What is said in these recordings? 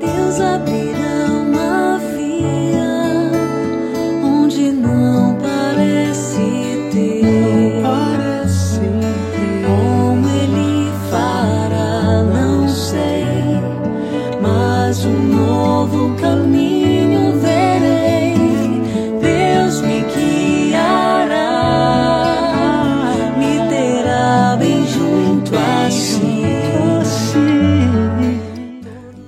Deus abrirá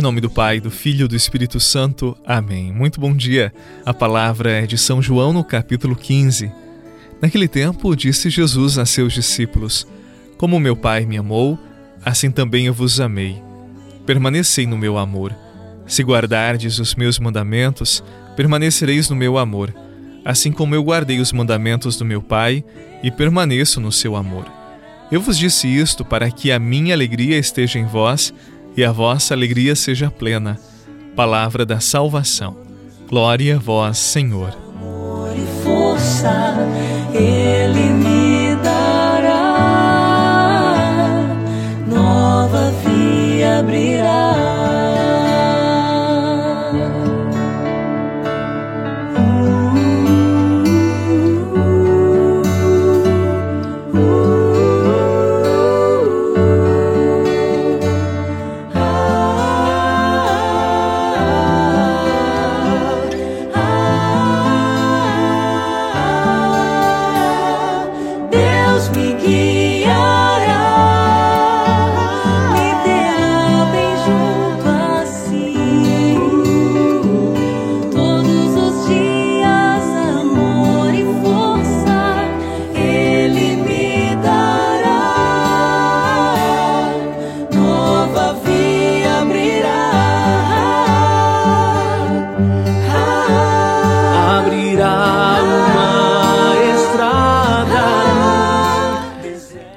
Em nome do Pai, do Filho e do Espírito Santo. Amém. Muito bom dia. A palavra é de São João no capítulo 15. Naquele tempo, disse Jesus a seus discípulos: Como meu Pai me amou, assim também eu vos amei. Permanecei no meu amor. Se guardardes os meus mandamentos, permanecereis no meu amor, assim como eu guardei os mandamentos do meu Pai e permaneço no seu amor. Eu vos disse isto para que a minha alegria esteja em vós e a vossa alegria seja plena. Palavra da salvação. Glória a vós, Senhor. amor e força Ele me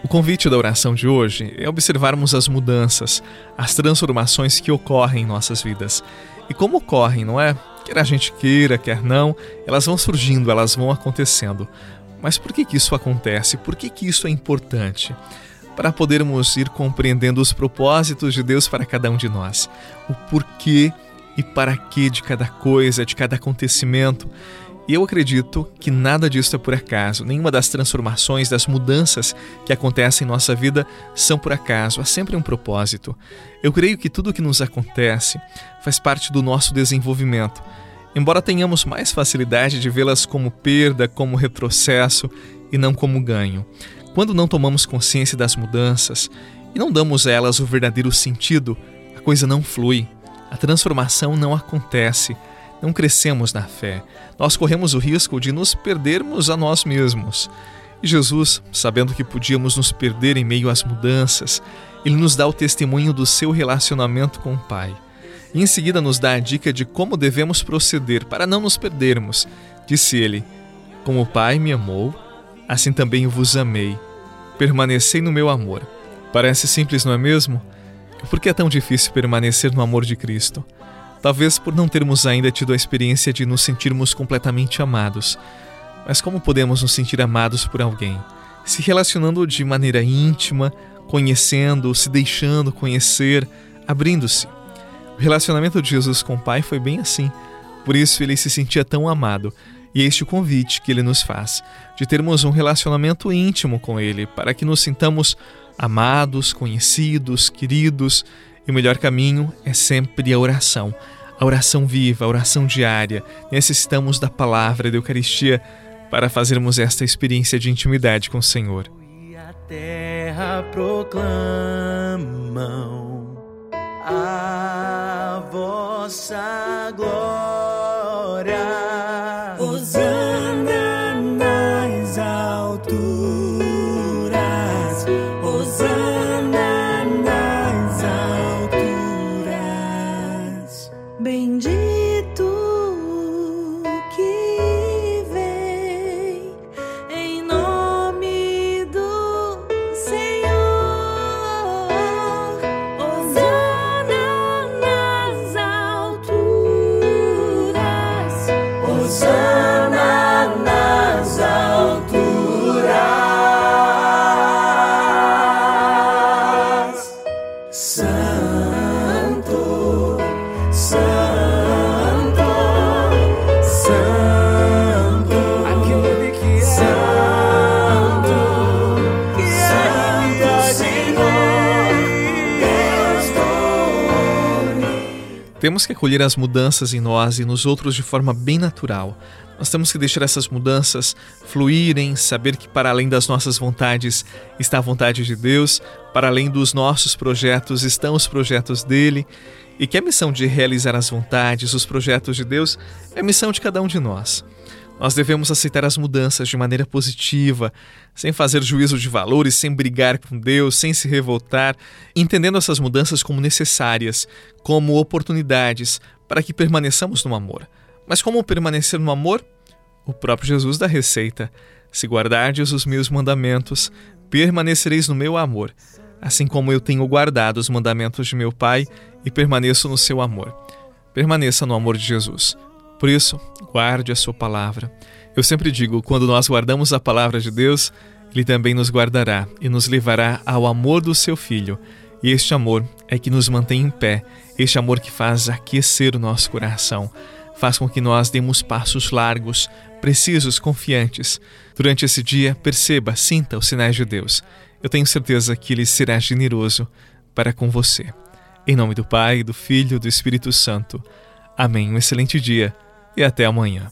O convite da oração de hoje é observarmos as mudanças, as transformações que ocorrem em nossas vidas. E como ocorrem, não é? Quer a gente queira, quer não, elas vão surgindo, elas vão acontecendo. Mas por que, que isso acontece? Por que, que isso é importante? Para podermos ir compreendendo os propósitos de Deus para cada um de nós, o porquê e para que de cada coisa, de cada acontecimento. E eu acredito que nada disso é por acaso, nenhuma das transformações, das mudanças que acontecem em nossa vida são por acaso, há sempre um propósito. Eu creio que tudo o que nos acontece faz parte do nosso desenvolvimento, embora tenhamos mais facilidade de vê-las como perda, como retrocesso e não como ganho. Quando não tomamos consciência das mudanças e não damos a elas o verdadeiro sentido, a coisa não flui, a transformação não acontece não crescemos na fé. Nós corremos o risco de nos perdermos a nós mesmos. E Jesus, sabendo que podíamos nos perder em meio às mudanças, ele nos dá o testemunho do seu relacionamento com o Pai. E em seguida nos dá a dica de como devemos proceder para não nos perdermos. Disse ele: Como o Pai me amou, assim também eu vos amei. Permanecei no meu amor. Parece simples, não é mesmo? Por que é tão difícil permanecer no amor de Cristo? Talvez por não termos ainda tido a experiência de nos sentirmos completamente amados. Mas como podemos nos sentir amados por alguém? Se relacionando de maneira íntima, conhecendo, se deixando conhecer, abrindo-se. O relacionamento de Jesus com o Pai foi bem assim. Por isso ele se sentia tão amado. E é este o convite que ele nos faz, de termos um relacionamento íntimo com ele, para que nos sintamos amados, conhecidos, queridos. E o melhor caminho é sempre a oração. A oração viva, a oração diária. Necessitamos da palavra da Eucaristia para fazermos esta experiência de intimidade com o Senhor. E a terra proclamam a vossa glória. Temos que acolher as mudanças em nós e nos outros de forma bem natural. Nós temos que deixar essas mudanças fluírem, saber que para além das nossas vontades está a vontade de Deus, para além dos nossos projetos estão os projetos dele, e que a missão de realizar as vontades, os projetos de Deus, é missão de cada um de nós. Nós devemos aceitar as mudanças de maneira positiva, sem fazer juízo de valores, sem brigar com Deus, sem se revoltar, entendendo essas mudanças como necessárias, como oportunidades para que permaneçamos no amor. Mas como permanecer no amor? O próprio Jesus dá receita. Se guardardes os meus mandamentos, permanecereis no meu amor, assim como eu tenho guardado os mandamentos de meu Pai e permaneço no seu amor. Permaneça no amor de Jesus. Por isso, guarde a sua palavra. Eu sempre digo, quando nós guardamos a palavra de Deus, ele também nos guardará e nos levará ao amor do seu filho. E este amor é que nos mantém em pé, este amor que faz aquecer o nosso coração faz com que nós demos passos largos, precisos, confiantes. Durante esse dia, perceba, sinta os sinais de Deus. Eu tenho certeza que Ele será generoso para com você. Em nome do Pai, do Filho e do Espírito Santo. Amém. Um excelente dia e até amanhã.